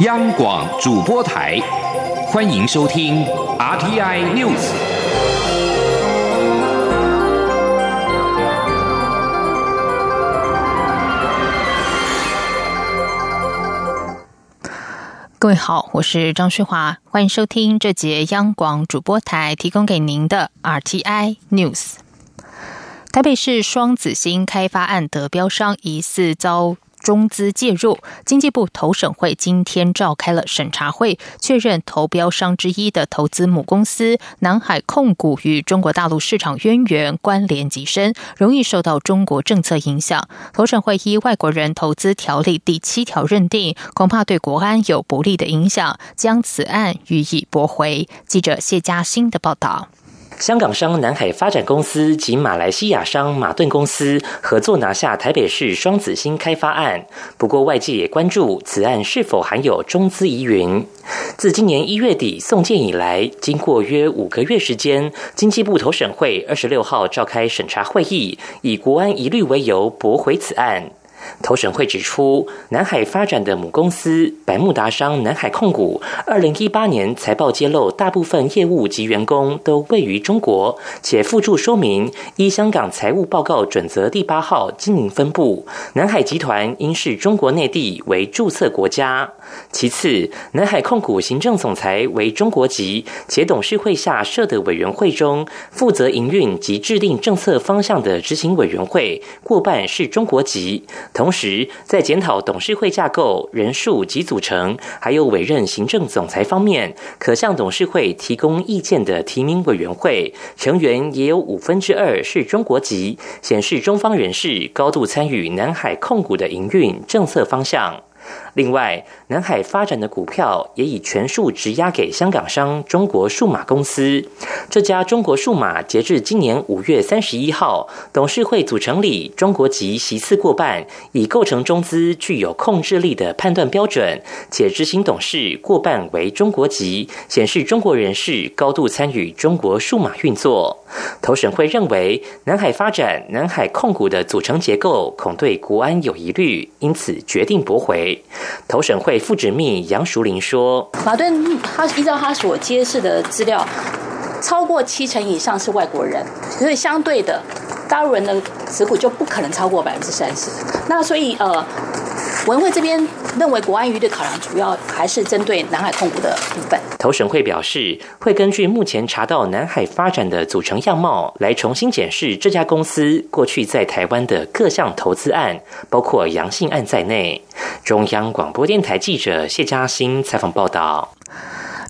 央广主播台，欢迎收听 RTI News。各位好，我是张旭华，欢迎收听这节央广主播台提供给您的 RTI News。台北市双子星开发案得标商疑似遭。中资介入，经济部投审会今天召开了审查会，确认投标商之一的投资母公司南海控股与中国大陆市场渊源关联极深，容易受到中国政策影响。投审会依外国人投资条例第七条认定，恐怕对国安有不利的影响，将此案予以驳回。记者谢嘉欣的报道。香港商南海发展公司及马来西亚商马顿公司合作拿下台北市双子星开发案，不过外界也关注此案是否含有中资疑云。自今年一月底送件以来，经过约五个月时间，经济部投审会二十六号召开审查会议，以国安疑虑为由驳回此案。投审会指出，南海发展的母公司百慕达商南海控股，二零一八年财报揭露，大部分业务及员工都位于中国，且附注说明依香港财务报告准则第八号经营分部，南海集团应是中国内地为注册国家。其次，南海控股行政总裁为中国籍，且董事会下设的委员会中，负责营运及制定政策方向的执行委员会过半是中国籍。同时，在检讨董事会架构、人数及组成，还有委任行政总裁方面，可向董事会提供意见的提名委员会成员也有五分之二是中国籍，显示中方人士高度参与南海控股的营运政策方向。另外，南海发展的股票也已全数质押给香港商中国数码公司。这家中国数码截至今年五月三十一号，董事会组成里中国籍席次过半，已构成中资具有控制力的判断标准，且执行董事过半为中国籍，显示中国人士高度参与中国数码运作。投审会认为，南海发展、南海控股的组成结构恐对国安有疑虑，因此决定驳回。投审会副执秘杨淑玲说：“马顿他依照他所揭示的资料，超过七成以上是外国人，所以相对的，大陆人的持股就不可能超过百分之三十。那所以呃。”文会这边认为，国安余的考量主要还是针对南海控股的部分。投审会表示，会根据目前查到南海发展的组成样貌，来重新检视这家公司过去在台湾的各项投资案，包括阳性案在内。中央广播电台记者谢嘉欣采访报道。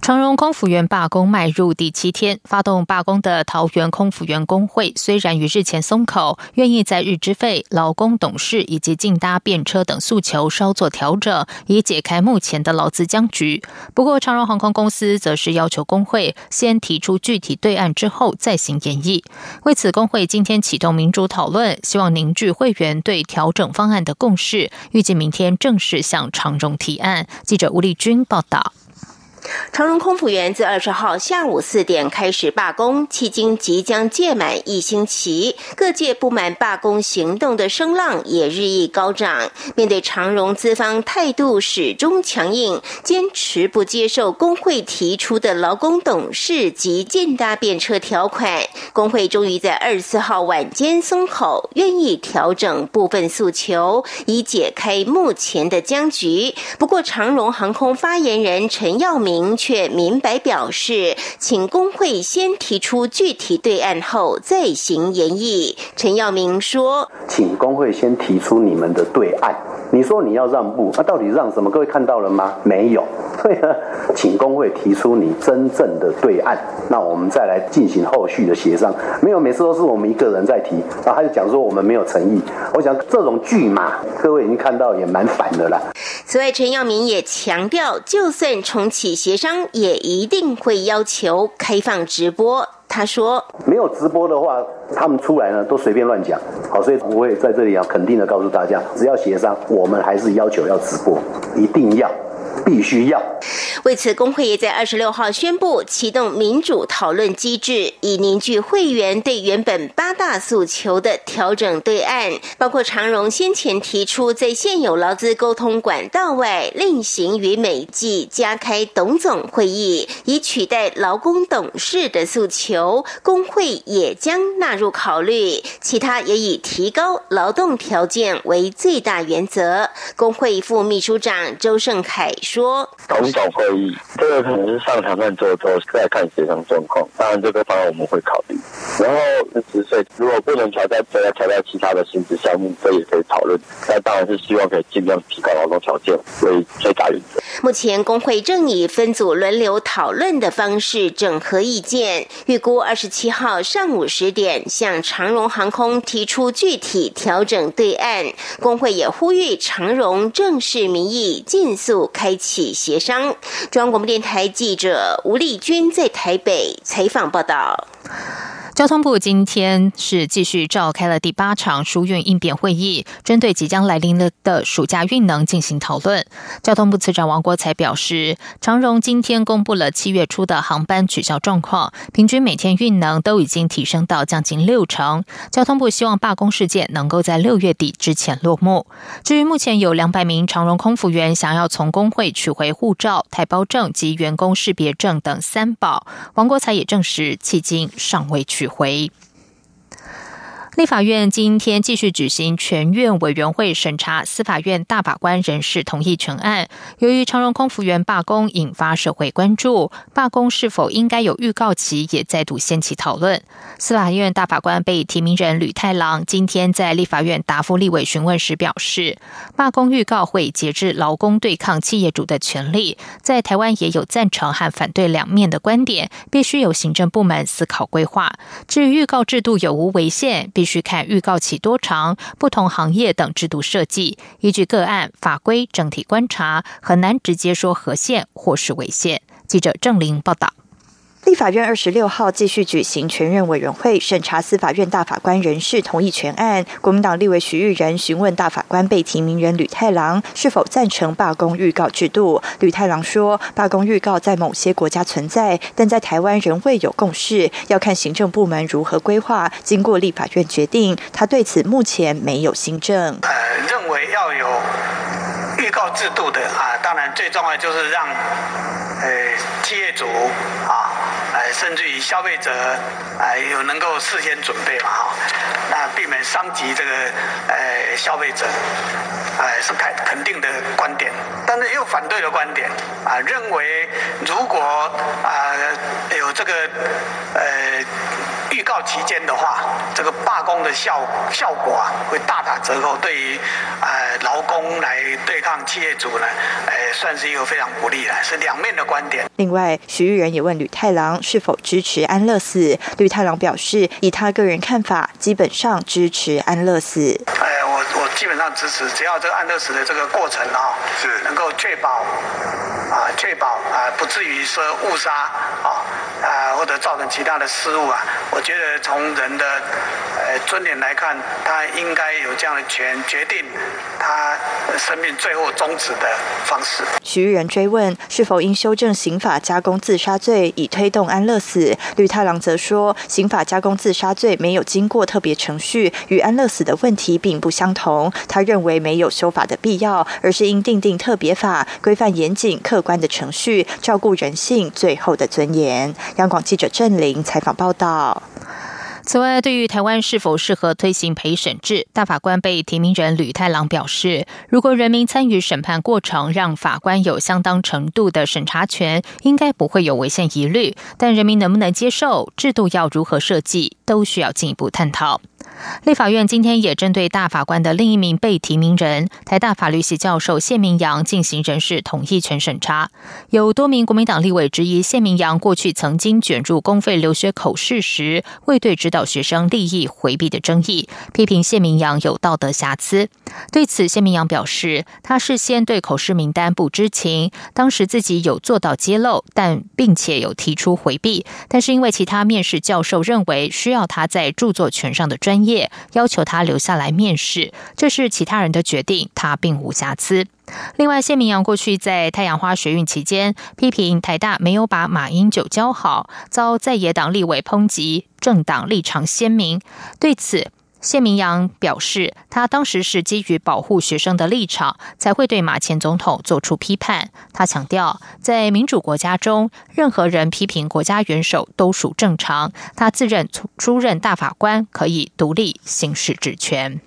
长荣空服员罢工迈入第七天，发动罢工的桃园空服员工会虽然于日前松口，愿意在日资费、劳工董事以及进搭便车等诉求稍作调整，以解开目前的劳资僵局。不过，长荣航空公司则是要求工会先提出具体对案之后再行演绎。为此，工会今天启动民主讨论，希望凝聚会员对调整方案的共识，预计明天正式向长荣提案。记者吴丽君报道。长荣空服员自二十号下午四点开始罢工，迄今即将届满一星期，各界不满罢工行动的声浪也日益高涨。面对长荣资方态度始终强硬，坚持不接受工会提出的劳工董事及建搭便车条款，工会终于在二十四号晚间松口，愿意调整部分诉求，以解开目前的僵局。不过，长荣航空发言人陈耀明。明确明白表示，请工会先提出具体对案后再行研议。陈耀明说：“请工会先提出你们的对案。你说你要让步，那到底让什么？各位看到了吗？没有。对啊，请工会提出你真正的对案，那我们再来进行后续的协商。没有，每次都是我们一个人在提，然后他就讲说我们没有诚意。我想这种剧嘛，各位已经看到也蛮烦的了。此外，陈耀明也强调，就算重启。协商也一定会要求开放直播。他说：“没有直播的话，他们出来呢都随便乱讲。好，所以我会在这里要肯定的告诉大家，只要协商，我们还是要求要直播，一定要。”必须要。为此，工会也在二十六号宣布启动民主讨论机制，以凝聚会员对原本八大诉求的调整对案，包括长荣先前提出在现有劳资沟通管道外另行与美记加开董总会议，以取代劳工董事的诉求，工会也将纳入考虑。其他也以提高劳动条件为最大原则。工会副秘书长周胜凯说：“董总会这个可能是上谈判做之后再看协商状况，当然这个方案我们会考虑。然后十岁如果不能调在，再来调在其他的薪资项目，这也可以讨论。那当然是希望可以尽量提高劳动条件为最大原则。目前工会正以分组轮流讨论的方式整合意见，预估二十七号上午十点向长荣航空提出具体调整对案。工会也呼吁长荣正视民意，尽速开启协商。中央广播电台记者吴丽君在台北采访报道。交通部今天是继续召开了第八场疏运应变会议，针对即将来临的的暑假运能进行讨论。交通部次长王国才表示，长荣今天公布了七月初的航班取消状况，平均每天运能都已经提升到将近六成。交通部希望罢工事件能够在六月底之前落幕。至于目前有两百名长荣空服员想要从工会取回护照、台胞证及员工识别证等三宝，王国才也证实，迄今尚未取。取回。立法院今天继续举行全院委员会审查司法院大法官人事同意权案。由于长荣空服员罢工引发社会关注，罢工是否应该有预告期，也再度掀起讨论。司法院大法官被提名人吕太郎今天在立法院答复立委询问时表示，罢工预告会节制劳工对抗企业主的权利。在台湾也有赞成和反对两面的观点，必须由行政部门思考规划。至于预告制度有无违宪？必须看预告期多长、不同行业等制度设计，依据个案法规整体观察，很难直接说合宪或是违宪。记者郑玲报道。立法院二十六号继续举行全院委员会审查司法院大法官人事同意权案。国民党立委徐玉仁询问大法官被提名人吕太郎是否赞成罢工预告制度。吕太郎说，罢工预告在某些国家存在，但在台湾仍未有共识，要看行政部门如何规划，经过立法院决定。他对此目前没有新政。呃，认为要有预告制度的啊，当然最重要就是让呃企业主啊。呃，甚至于消费者，呃，有能够事先准备嘛，哈，那避免伤及这个呃消费者，呃，是肯肯定的观点，但是又反对的观点，啊，认为如果啊有这个呃预告期间的话，这个罢工的效效果啊会大打折扣，对于呃劳工来对抗企业主呢，呃，算是一个非常不利的，是两面的观点。另外，徐玉仁也问吕太郎。是否支持安乐死？吕太郎表示，以他个人看法，基本上支持安乐死。哎，我我基本上支持，只要这个安乐死的这个过程啊，是能够确保啊，确保啊，不至于说误杀啊啊，或者造成其他的失误啊。我觉得从人的呃尊严来看，他应该有这样的权决定他生命最后终止的方式。徐玉仁追问是否应修正刑法加工自杀罪，以推动安乐死？吕太郎则说，刑法加工自杀罪没有经过特别程序，与安乐死的问题并不相同。他认为没有修法的必要，而是应定定特别法，规范严谨客观的程序，照顾人性最后的尊严。央广记者郑玲采访报道。此外，对于台湾是否适合推行陪审制，大法官被提名人吕太郎表示，如果人民参与审判过程，让法官有相当程度的审查权，应该不会有违宪疑虑。但人民能不能接受，制度要如何设计，都需要进一步探讨。立法院今天也针对大法官的另一名被提名人台大法律系教授谢明阳进行人事同意权审查。有多名国民党立委质疑谢明阳过去曾经卷入公费留学口试时未对指导学生利益回避的争议，批评谢明阳有道德瑕疵。对此，谢明阳表示，他事先对口试名单不知情，当时自己有做到揭露，但并且有提出回避。但是因为其他面试教授认为需要他在著作权上的专业，要求他留下来面试，这是其他人的决定，他并无瑕疵。另外，谢明阳过去在太阳花学运期间批评台大没有把马英九教好，遭在野党立委抨击政党立场鲜明。对此，谢明阳表示，他当时是基于保护学生的立场，才会对马前总统做出批判。他强调，在民主国家中，任何人批评国家元首都属正常。他自认出任大法官，可以独立行使职权。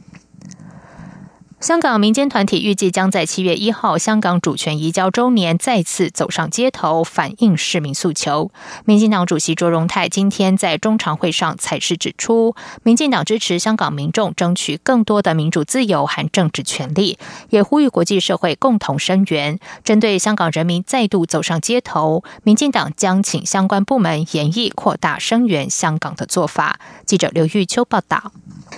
香港民间团体预计将在七月一号香港主权移交周年再次走上街头，反映市民诉求。民进党主席卓荣泰今天在中常会上才是指出，民进党支持香港民众争取更多的民主自由和政治权利，也呼吁国际社会共同声援。针对香港人民再度走上街头，民进党将请相关部门研议扩大声援香港的做法。记者刘玉秋报道。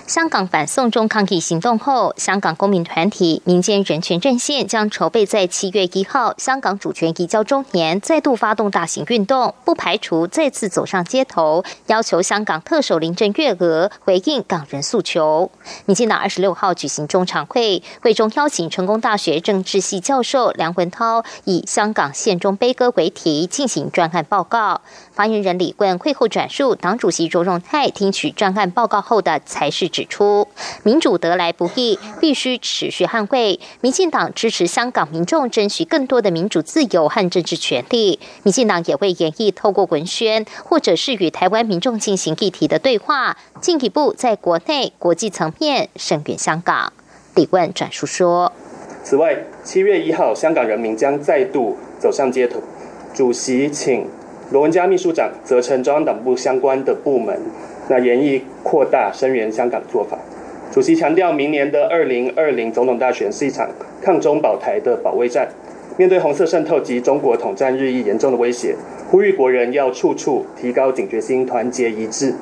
香港反送中抗议行动后，香港公民团体民间人权阵线将筹备在七月一号香港主权移交周年再度发动大型运动，不排除再次走上街头，要求香港特首林郑月娥回应港人诉求。民进党二十六号举行中常会，会中邀请成功大学政治系教授梁文涛以“香港宪中悲歌”为题进行专案报告。发言人李冠会后转述党主席卓荣泰听取专案报告后的才是。指出，民主得来不易，必须持续捍卫。民进党支持香港民众争取更多的民主自由和政治权利。民进党也会演绎透过文宣，或者是与台湾民众进行议题的对话，进一步在国内、国际层面声援香港。李问转述说：“此外，七月一号，香港人民将再度走上街头。主席请罗文嘉秘书长责成中央党部相关的部门。”那严议扩大声援香港的做法，主席强调，明年的二零二零总统大选是一场抗中保台的保卫战。面对红色渗透及中国统战日益严重的威胁，呼吁国人要处处提高警觉心，团结一致。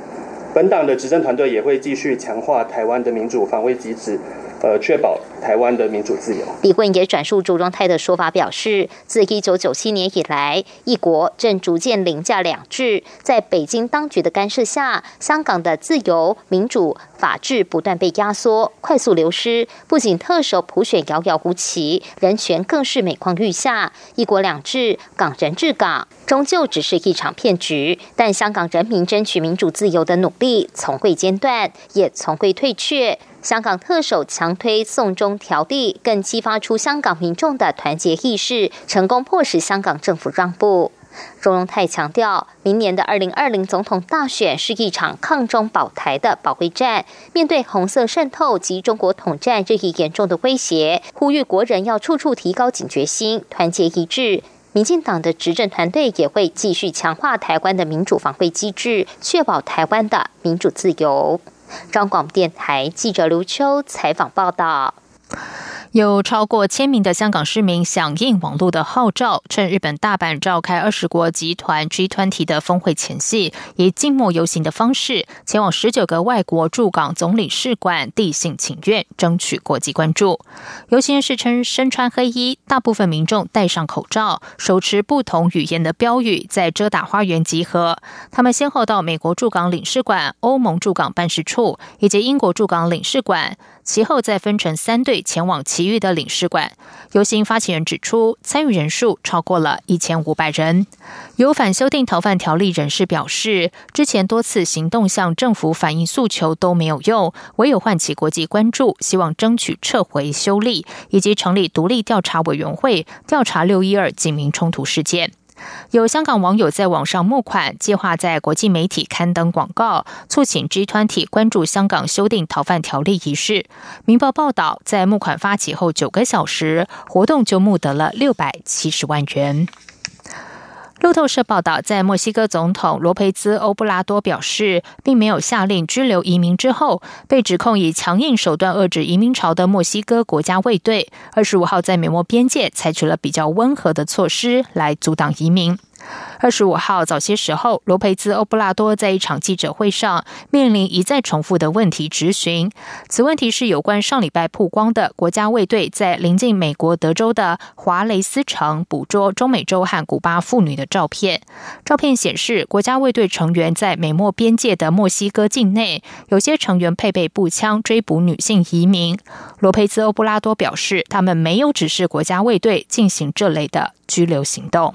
本党的执政团队也会继续强化台湾的民主防卫机制。呃，确保台湾的民主自由。李棍也转述朱荣泰的说法，表示，自一九九七年以来，一国正逐渐凌驾两制，在北京当局的干涉下，香港的自由、民主、法治不断被压缩、快速流失。不仅特首普选遥遥无期，人权更是每况愈下。一国两制、港人治港，终究只是一场骗局。但香港人民争取民主自由的努力，从未间断，也从未退却。香港特首强推送中条例，更激发出香港民众的团结意识，成功迫使香港政府让步。钟荣泰强调，明年的二零二零总统大选是一场抗中保台的保卫战。面对红色渗透及中国统战日益严重的威胁，呼吁国人要处处提高警觉心，团结一致。民进党的执政团队也会继续强化台湾的民主防卫机制，确保台湾的民主自由。张广电台记者刘秋采访报道。有超过千名的香港市民响应网络的号召，趁日本大阪召开二十国集团 G20 的峰会前夕，以静默游行的方式前往十九个外国驻港总领事馆递信请愿，争取国际关注。游行人士称身穿黑衣，大部分民众戴上口罩，手持不同语言的标语，在遮打花园集合。他们先后到美国驻港领事馆、欧盟驻港办事处以及英国驻港领事馆。其后再分成三队前往其余的领事馆。游行发起人指出，参与人数超过了一千五百人。有反修订逃犯条例人士表示，之前多次行动向政府反映诉求都没有用，唯有唤起国际关注，希望争取撤回修例，以及成立独立调查委员会调查六一二警民冲突事件。有香港网友在网上募款，计划在国际媒体刊登广告，促请 G 团体关注香港修订逃犯条例一事。明报报道，在募款发起后九个小时，活动就募得了六百七十万元。路透社报道，在墨西哥总统罗培兹·欧布拉多表示并没有下令拘留移民之后，被指控以强硬手段遏制移民潮的墨西哥国家卫队，二十五号在美墨边界采取了比较温和的措施来阻挡移民。二十五号早些时候，罗培兹·欧布拉多在一场记者会上面临一再重复的问题质询。此问题是有关上礼拜曝光的国家卫队在临近美国德州的华雷斯城捕捉中美洲和古巴妇女的照片。照片显示，国家卫队成员在美墨边界的墨西哥境内，有些成员配备步枪追捕女性移民。罗培兹·欧布拉多表示，他们没有指示国家卫队进行这类的拘留行动。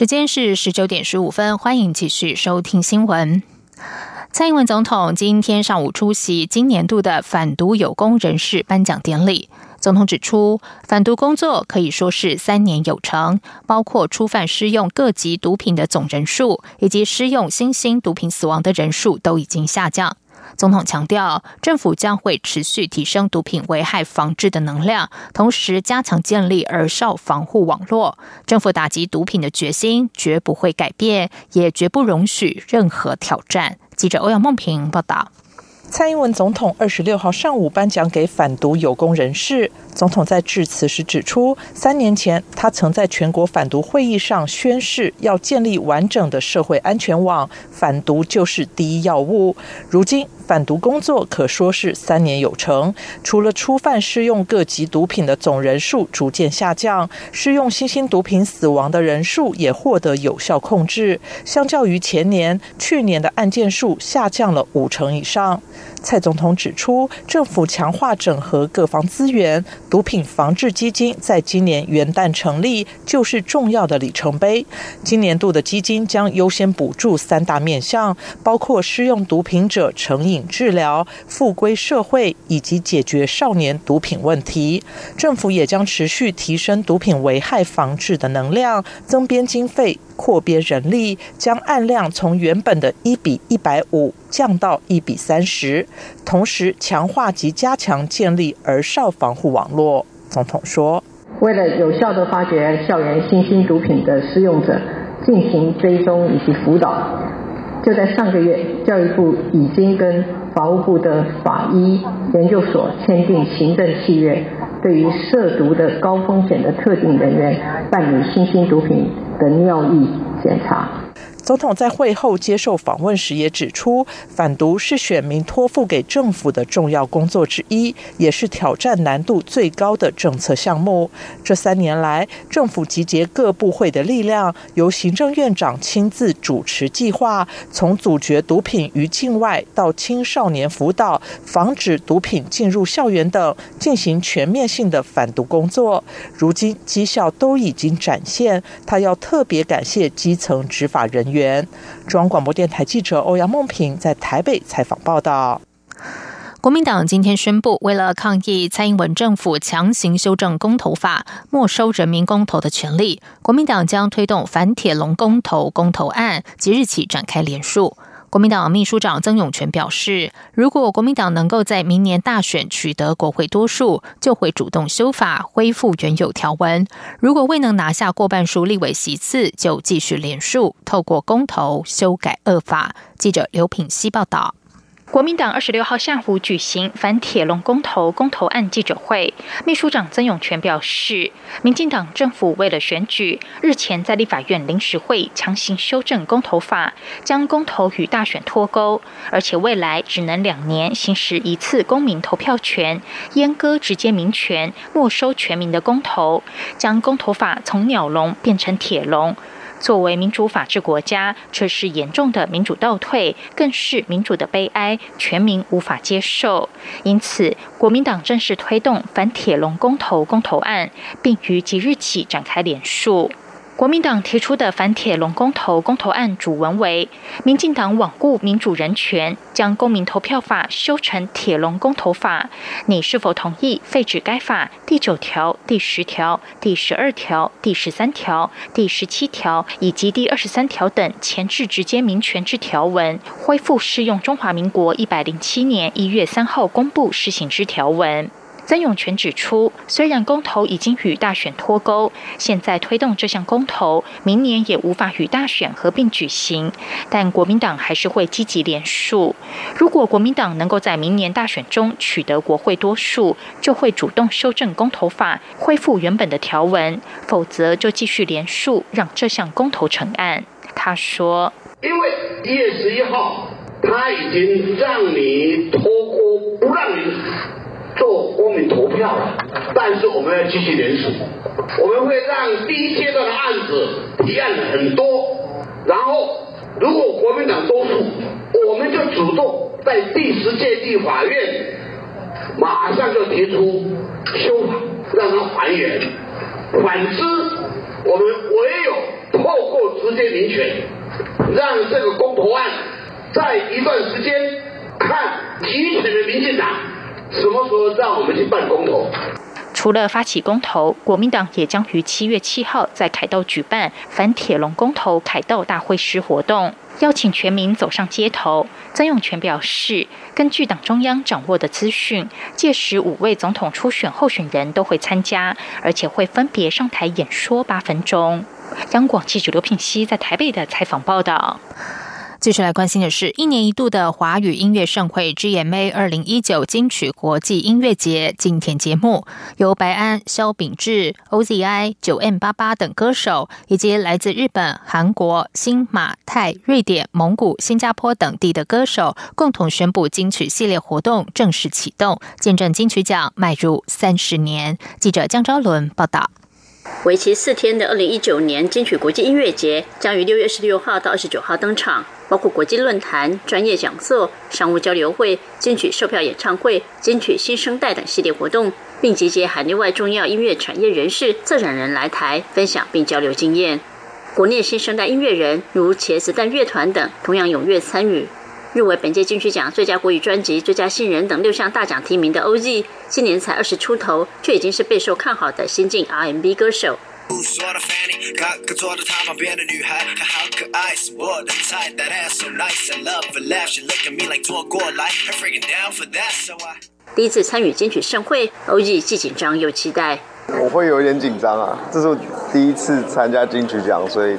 时间是十九点十五分，欢迎继续收听新闻。蔡英文总统今天上午出席今年度的反毒有功人士颁奖典礼。总统指出，反毒工作可以说是三年有成，包括初犯施用各级毒品的总人数，以及施用新兴毒品死亡的人数都已经下降。总统强调，政府将会持续提升毒品危害防治的能量，同时加强建立儿少防护网络。政府打击毒品的决心绝不会改变，也绝不容许任何挑战。记者欧阳梦平报道。蔡英文总统二十六号上午颁奖给反毒有功人士。总统在致辞时指出，三年前他曾在全国反毒会议上宣誓，要建立完整的社会安全网，反毒就是第一要务。如今，贩毒工作可说是三年有成。除了初犯适用各级毒品的总人数逐渐下降，适用新兴毒品死亡的人数也获得有效控制。相较于前年，去年的案件数下降了五成以上。蔡总统指出，政府强化整合各方资源，毒品防治基金在今年元旦成立，就是重要的里程碑。今年度的基金将优先补助三大面向，包括适用毒品者成瘾治疗、复归社会以及解决少年毒品问题。政府也将持续提升毒品危害防治的能量，增编经费。扩编人力，将案量从原本的一比一百五降到一比三十，同时强化及加强建立儿少防护网络。总统说：“为了有效的发掘校园新兴毒品的使用者，进行追踪以及辅导，就在上个月，教育部已经跟法务部的法医研究所签订行政契约，对于涉毒的高风险的特定人员办理新兴毒品。”的尿液检查。总统在会后接受访问时也指出，反毒是选民托付给政府的重要工作之一，也是挑战难度最高的政策项目。这三年来，政府集结各部会的力量，由行政院长亲自主持计划，从阻绝毒品于境外到青少年辅导、防止毒品进入校园等，进行全面性的反毒工作。如今绩效都已经展现，他要特别感谢基层执法人。员中央广播电台记者欧阳梦平在台北采访报道。国民党今天宣布，为了抗议蔡英文政府强行修正公投法，没收人民公投的权利，国民党将推动反铁笼公投公投案，即日起展开联署。国民党秘书长曾永权表示，如果国民党能够在明年大选取得国会多数，就会主动修法恢复原有条文；如果未能拿下过半数立委席次，就继续连署，透过公投修改恶法。记者刘品希报道。国民党二十六号下午举行反铁笼公投公投案记者会，秘书长曾永权表示，民进党政府为了选举，日前在立法院临时会强行修正公投法，将公投与大选脱钩，而且未来只能两年行使一次公民投票权，阉割直接民权，没收全民的公投，将公投法从鸟笼变成铁笼。作为民主法治国家，这是严重的民主倒退，更是民主的悲哀，全民无法接受。因此，国民党正式推动反铁笼公投公投案，并于即日起展开联署。国民党提出的反铁笼公投公投案主文为：民进党罔顾民主人权，将公民投票法修成铁笼公投法。你是否同意废止该法第九条、第十条、第十二条、第十三条、第十七条以及第二十三条等前置直接民权之条文，恢复适用中华民国一百零七年一月三号公布施行之条文？曾永权指出，虽然公投已经与大选脱钩，现在推动这项公投，明年也无法与大选合并举行，但国民党还是会积极连署。如果国民党能够在明年大选中取得国会多数，就会主动修正公投法，恢复原本的条文；否则就继续连署，让这项公投成案。他说：“因为一月十一号，他已经让你脱钩，不让你。”做公民投票了，但是我们要继续联署，我们会让第一阶段的案子提案很多，然后如果国民党多数，我们就主动在第十届立法院马上就提出修法，让它还原。反之，我们唯有透过直接民权，让这个公投案在一段时间看集权的民进党。什么时候让我们去办公投？除了发起公投，国民党也将于七月七号在凯道举办反铁笼公投凯道大会师活动，邀请全民走上街头。曾永权表示，根据党中央掌握的资讯，届时五位总统初选候选人都会参加，而且会分别上台演说八分钟。央广记者刘品熙在台北的采访报道。继续来关心的是，一年一度的华语音乐盛会 GMA 二零一九金曲国际音乐节今天节目，由白安、萧秉治、OZI、九 M 八八等歌手，以及来自日本、韩国、新马泰、瑞典、蒙古、新加坡等地的歌手，共同宣布金曲系列活动正式启动，见证金曲奖迈入三十年。记者江昭伦报道。为期四天的二零一九年金曲国际音乐节将于六月十六号到二十九号登场，包括国际论坛、专业讲座、商务交流会、金曲售票演唱会、金曲新生代等系列活动，并集结海内外重要音乐产业人士、策展人来台分享并交流经验。国内新生代音乐人如茄子蛋乐团等同样踊跃参与。入围本届金曲奖最佳国语专辑、最佳新人等六项大奖提名的 OZ，今年才二十出头，却已经是备受看好的新晋 R&B 歌手。第一次参与金曲盛会，OZ 既紧张又期待。我会有一点紧张啊，这是我第一次参加金曲奖，所以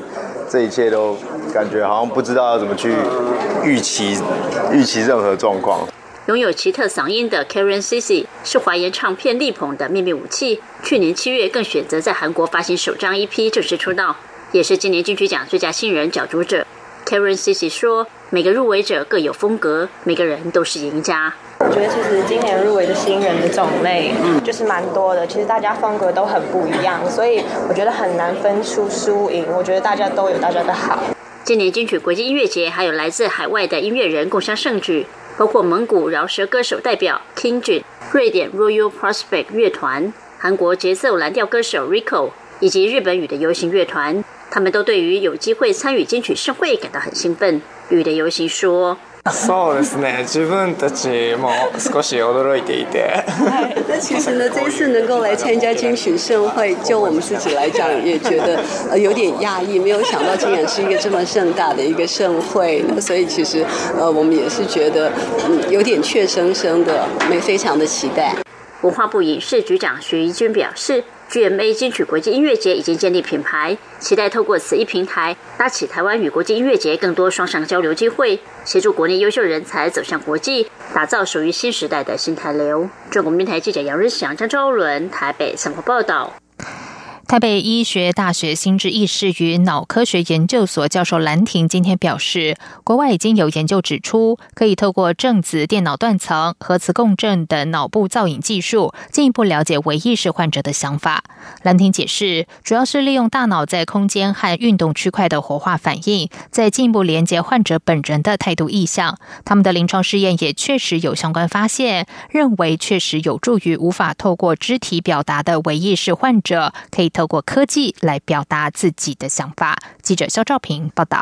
这一切都。感觉好像不知道要怎么去预期预期任何状况。拥有奇特嗓音的 Karen Cici 是华研唱片力捧的秘密武器。去年七月更选择在韩国发行首张 EP 正式出道，也是今年金曲奖最佳新人角逐者。Karen Cici 说：“每个入围者各有风格，每个人都是赢家。”我觉得其实今年入围的新人的种类，嗯，就是蛮多的。其实大家风格都很不一样，所以我觉得很难分出输赢。我觉得大家都有大家的好。今年金曲国际音乐节还有来自海外的音乐人共襄盛举，包括蒙古饶舌歌手代表 King Jun、瑞典 Royal Prospect 乐团、韩国节奏蓝调歌手 Rico 以及日本语的游行乐团，他们都对于有机会参与金曲盛会感到很兴奋。语的游行说。そうですね。自分たちも少し驚いていて。那其实呢，这一次能够来参加金曲盛会，就我们自己来讲，也觉得呃有点讶异，没有想到竟然是一个这么盛大的一个盛会。那所以其实呃，我们也是觉得嗯有点怯生生的，没非常的期待。文化部影视局长徐怡君表示。 GMA 金曲国际音乐节已经建立品牌，期待透过此一平台，搭起台湾与国际音乐节更多双向交流机会，协助国内优秀人才走向国际，打造属于新时代的新台流。中国民台记者杨日祥、张昭伦台北生活报道。台北医学大学心智意识与脑科学研究所教授兰婷今天表示，国外已经有研究指出，可以透过正子电脑断层、核磁共振等脑部造影技术，进一步了解唯意识患者的想法。兰亭解释，主要是利用大脑在空间和运动区块的活化反应，再进一步连接患者本人的态度意向。他们的临床试验也确实有相关发现，认为确实有助于无法透过肢体表达的唯意识患者，可以。透过科技来表达自己的想法。记者肖兆平报道。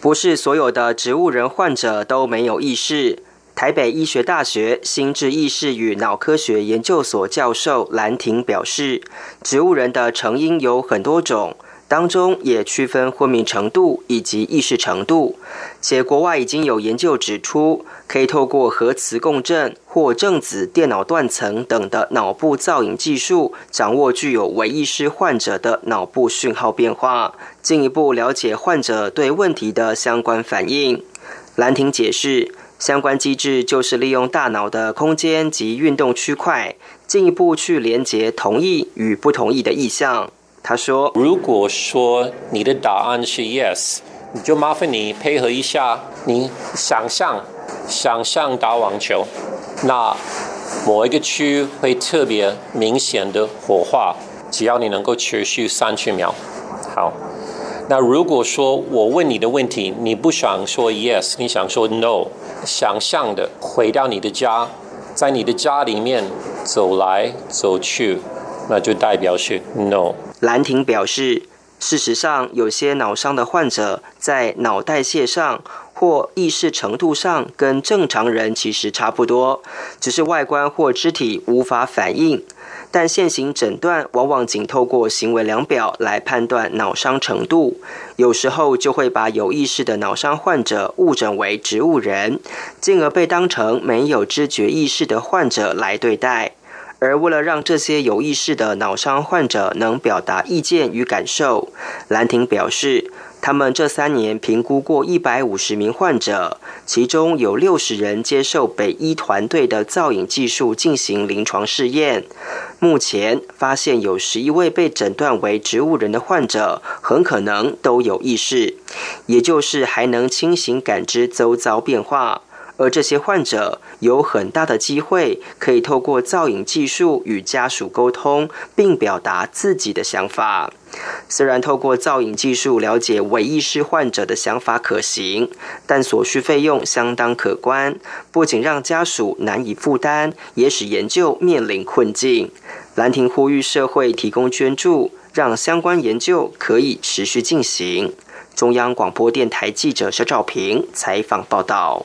不是所有的植物人患者都没有意识。台北医学大学心智意识与脑科学研究所教授兰婷表示，植物人的成因有很多种，当中也区分昏迷程度以及意识程度。且国外已经有研究指出，可以透过核磁共振或正子电脑断层等的脑部造影技术，掌握具有唯意识患者的脑部讯号变化，进一步了解患者对问题的相关反应。兰婷解释。相关机制就是利用大脑的空间及运动区块，进一步去连接同意与不同意的意向。他说：“如果说你的答案是 yes，你就麻烦你配合一下，你想象想象打网球，那某一个区会特别明显的火花，只要你能够持续三十秒。好，那如果说我问你的问题，你不想说 yes，你想说 no。”想象的回到你的家，在你的家里面走来走去，那就代表是 no。兰亭表示，事实上，有些脑伤的患者在脑代谢上或意识程度上跟正常人其实差不多，只是外观或肢体无法反应。但现行诊断往往仅透过行为量表来判断脑伤程度，有时候就会把有意识的脑伤患者误诊为植物人，进而被当成没有知觉意识的患者来对待。而为了让这些有意识的脑伤患者能表达意见与感受，兰亭表示。他们这三年评估过一百五十名患者，其中有六十人接受北医团队的造影技术进行临床试验。目前发现有十一位被诊断为植物人的患者，很可能都有意识，也就是还能清醒感知周遭变化。而这些患者有很大的机会可以透过造影技术与家属沟通，并表达自己的想法。虽然透过造影技术了解伪意识患者的想法可行，但所需费用相当可观，不仅让家属难以负担，也使研究面临困境。兰亭呼吁社会提供捐助，让相关研究可以持续进行。中央广播电台记者肖兆平采访报道。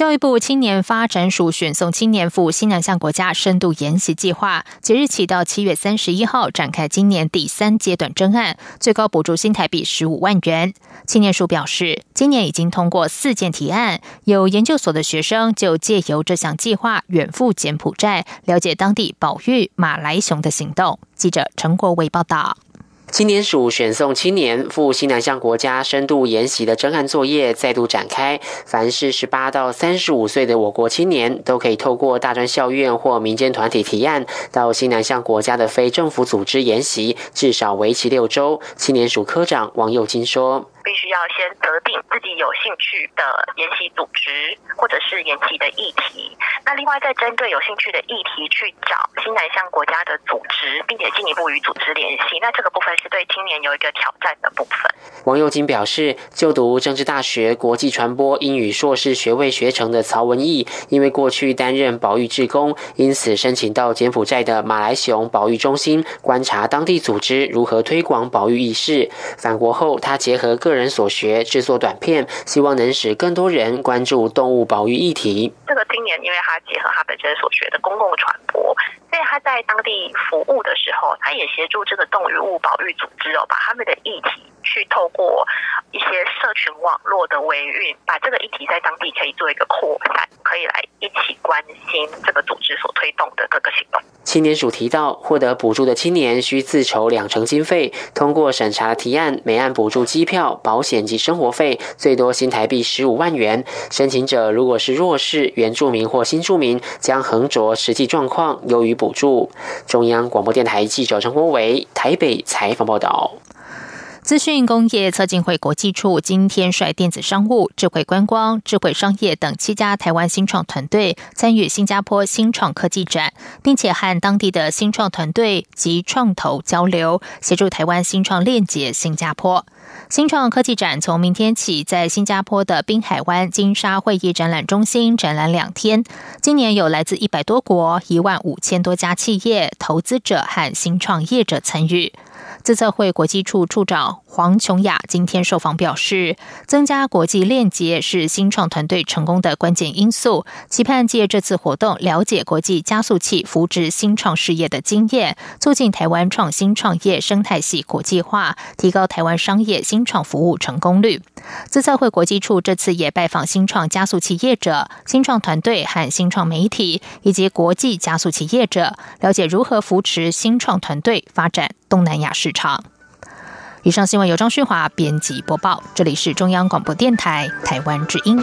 教育部青年发展署选送青年赴新南向国家深度研习计划，即日起到七月三十一号展开今年第三阶段征案，最高补助新台币十五万元。青年署表示，今年已经通过四件提案，有研究所的学生就借由这项计划远赴柬埔寨，了解当地保育马来熊的行动。记者陈国伟报道。青年署选送青年赴西南向国家深度研习的征案作业再度展开。凡是十八到三十五岁的我国青年，都可以透过大专校院或民间团体提案，到西南向国家的非政府组织研习，至少为期六周。青年署科长王佑金说。必须要先择定自己有兴趣的研习组织或者是研习的议题，那另外再针对有兴趣的议题去找新南向国家的组织，并且进一步与组织联系。那这个部分是对青年有一个挑战的部分。王佑金表示，就读政治大学国际传播英语硕士学位学成的曹文义，因为过去担任保育志工，因此申请到柬埔寨的马来熊保育中心观察当地组织如何推广保育意识。返国后，他结合各个人所学制作短片，希望能使更多人关注动物保育议题。这个今年，因为他结合他本身所学的公共传播，所以他在当地服务的时候，他也协助这个动物保育组织哦，把他们的议题去透过一些社群网络的维运，把这个议题在当地可以做一个扩散，可以来一起关心这个组织所推动的各个行动。青年署提到，获得补助的青年需自筹两成经费，通过审查提案，每案补助机票。保险及生活费最多新台币十五万元。申请者如果是弱势、原住民或新住民，将横着实际状况优于补助。中央广播电台记者陈国伟台北采访报道。资讯工业策进会国际处今天率电子商务、智慧观光、智慧商业等七家台湾新创团队参与新加坡新创科技展，并且和当地的新创团队及创投交流，协助台湾新创链接新加坡。新创科技展从明天起在新加坡的滨海湾金沙会议展览中心展览两天。今年有来自一百多国、一万五千多家企业、投资者和新创业者参与。自测会国际处处长黄琼雅今天受访表示，增加国际链接是新创团队成功的关键因素，期盼借这次活动了解国际加速器扶植新创事业的经验，促进台湾创新创业生态系国际化，提高台湾商业新创服务成功率。自测会国际处这次也拜访新创加速器业者、新创团队和新创媒体，以及国际加速器业者，了解如何扶持新创团队发展东南亚市场。以上新闻由张旭华编辑播报，这里是中央广播电台台湾之音。